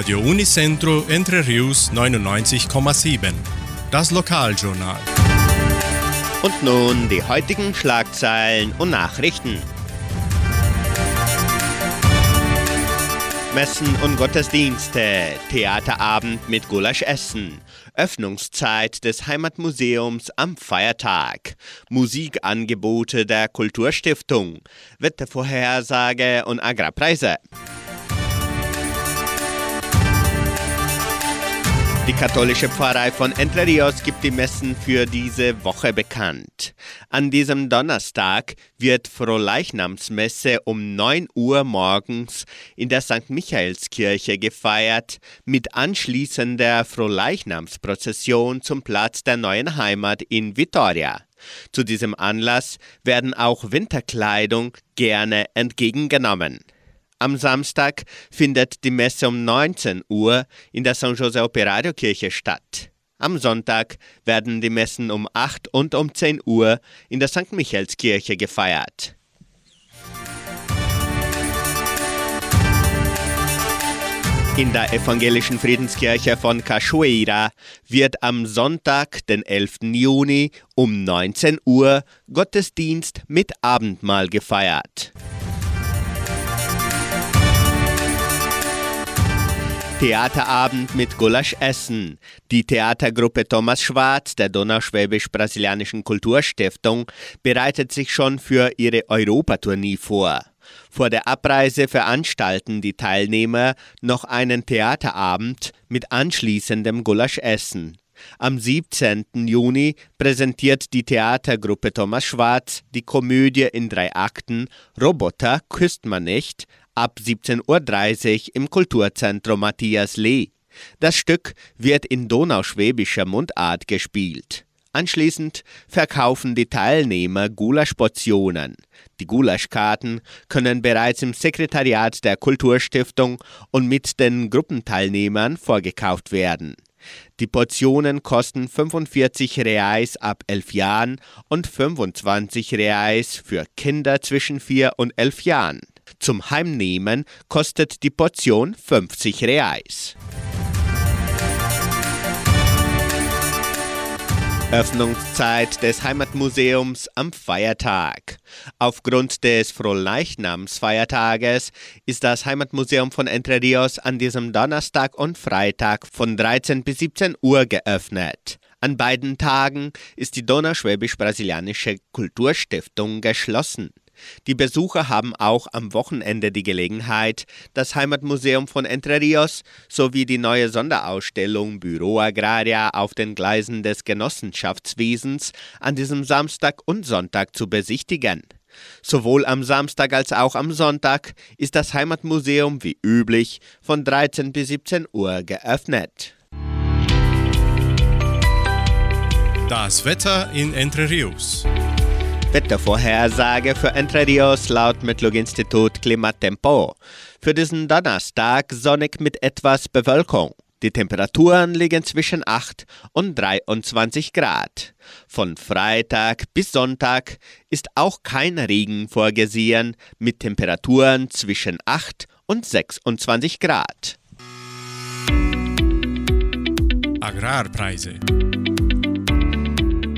Radio Unicentro Entre Rius 99,7. Das Lokaljournal. Und nun die heutigen Schlagzeilen und Nachrichten. Messen und Gottesdienste, Theaterabend mit Gulaschessen, Öffnungszeit des Heimatmuseums am Feiertag, Musikangebote der Kulturstiftung, Wettervorhersage und Agrarpreise. Die katholische Pfarrei von Entre Rios gibt die Messen für diese Woche bekannt. An diesem Donnerstag wird Frohleichnamsmesse um 9 Uhr morgens in der St. Michaelskirche gefeiert, mit anschließender Frohleichnamsprozession zum Platz der neuen Heimat in Vitoria. Zu diesem Anlass werden auch Winterkleidung gerne entgegengenommen. Am Samstag findet die Messe um 19 Uhr in der San Jose Operario Kirche statt. Am Sonntag werden die Messen um 8 und um 10 Uhr in der St. Michaelskirche gefeiert. In der evangelischen Friedenskirche von Cachoeira wird am Sonntag, den 11. Juni um 19 Uhr Gottesdienst mit Abendmahl gefeiert. Theaterabend mit Gulaschessen. Die Theatergruppe Thomas Schwarz der Donauschwäbisch-Brasilianischen Kulturstiftung bereitet sich schon für ihre Europatournee vor. Vor der Abreise veranstalten die Teilnehmer noch einen Theaterabend mit anschließendem Gulaschessen. Am 17. Juni präsentiert die Theatergruppe Thomas Schwarz die Komödie in drei Akten Roboter küsst man nicht ab 17.30 Uhr im Kulturzentrum Matthias Lee. Das Stück wird in donauschwäbischer Mundart gespielt. Anschließend verkaufen die Teilnehmer Gulaschportionen. Die Gulaschkarten können bereits im Sekretariat der Kulturstiftung und mit den Gruppenteilnehmern vorgekauft werden. Die Portionen kosten 45 Reais ab 11 Jahren und 25 Reais für Kinder zwischen 4 und 11 Jahren. Zum Heimnehmen kostet die Portion 50 Reais. Öffnungszeit des Heimatmuseums am Feiertag. Aufgrund des Frohleichnamsfeiertages ist das Heimatmuseum von Entre Rios an diesem Donnerstag und Freitag von 13 bis 17 Uhr geöffnet. An beiden Tagen ist die Donauschwäbisch-Brasilianische Kulturstiftung geschlossen. Die Besucher haben auch am Wochenende die Gelegenheit, das Heimatmuseum von Entre Rios sowie die neue Sonderausstellung Büro Agraria auf den Gleisen des Genossenschaftswesens an diesem Samstag und Sonntag zu besichtigen. Sowohl am Samstag als auch am Sonntag ist das Heimatmuseum wie üblich von 13 bis 17 Uhr geöffnet. Das Wetter in Entre Rios. Wettervorhersage für Entre Rios laut Metlog-Institut Klimatempo. Für diesen Donnerstag sonnig mit etwas Bewölkung. Die Temperaturen liegen zwischen 8 und 23 Grad. Von Freitag bis Sonntag ist auch kein Regen vorgesehen mit Temperaturen zwischen 8 und 26 Grad. Agrarpreise.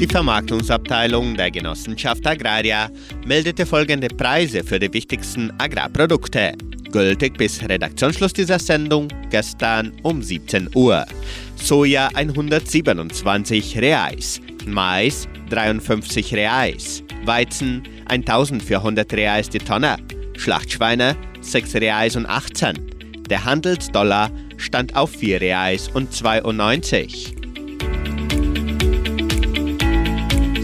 Die Vermarktungsabteilung der Genossenschaft Agraria meldete folgende Preise für die wichtigsten Agrarprodukte. Gültig bis Redaktionsschluss dieser Sendung gestern um 17 Uhr. Soja 127 Reais, Mais 53 Reais, Weizen 1400 Reais die Tonne, Schlachtschweine 6 Reais und 18. Der Handelsdollar stand auf 4 Reais und 92.